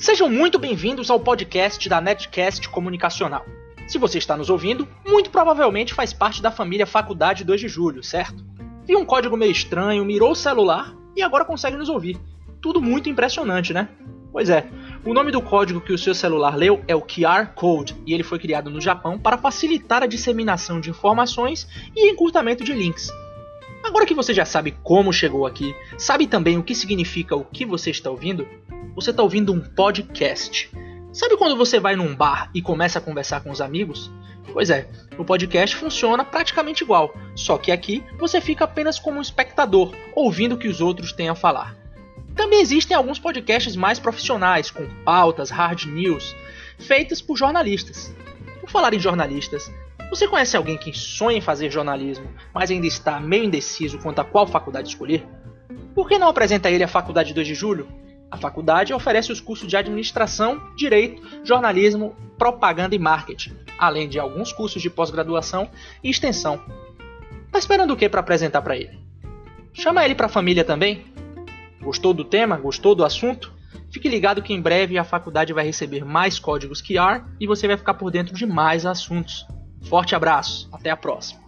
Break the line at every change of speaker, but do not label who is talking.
Sejam muito bem-vindos ao podcast da Netcast Comunicacional. Se você está nos ouvindo, muito provavelmente faz parte da família Faculdade 2 de Julho, certo? Viu um código meio estranho, mirou o celular e agora consegue nos ouvir. Tudo muito impressionante, né? Pois é, o nome do código que o seu celular leu é o QR Code e ele foi criado no Japão para facilitar a disseminação de informações e encurtamento de links. Agora que você já sabe como chegou aqui, sabe também o que significa o que você está ouvindo? Você está ouvindo um podcast. Sabe quando você vai num bar e começa a conversar com os amigos? Pois é, o podcast funciona praticamente igual, só que aqui você fica apenas como um espectador, ouvindo o que os outros têm a falar. Também existem alguns podcasts mais profissionais, com pautas, hard news, feitas por jornalistas. Por falar em jornalistas, você conhece alguém que sonha em fazer jornalismo, mas ainda está meio indeciso quanto a qual faculdade escolher? Por que não apresenta ele a Faculdade 2 de Julho? A faculdade oferece os cursos de administração, direito, jornalismo, propaganda e marketing, além de alguns cursos de pós-graduação e extensão. Tá esperando o que para apresentar para ele? Chama ele para a família também. Gostou do tema? Gostou do assunto? Fique ligado que em breve a faculdade vai receber mais códigos QR e você vai ficar por dentro de mais assuntos. Forte abraço, até a próxima.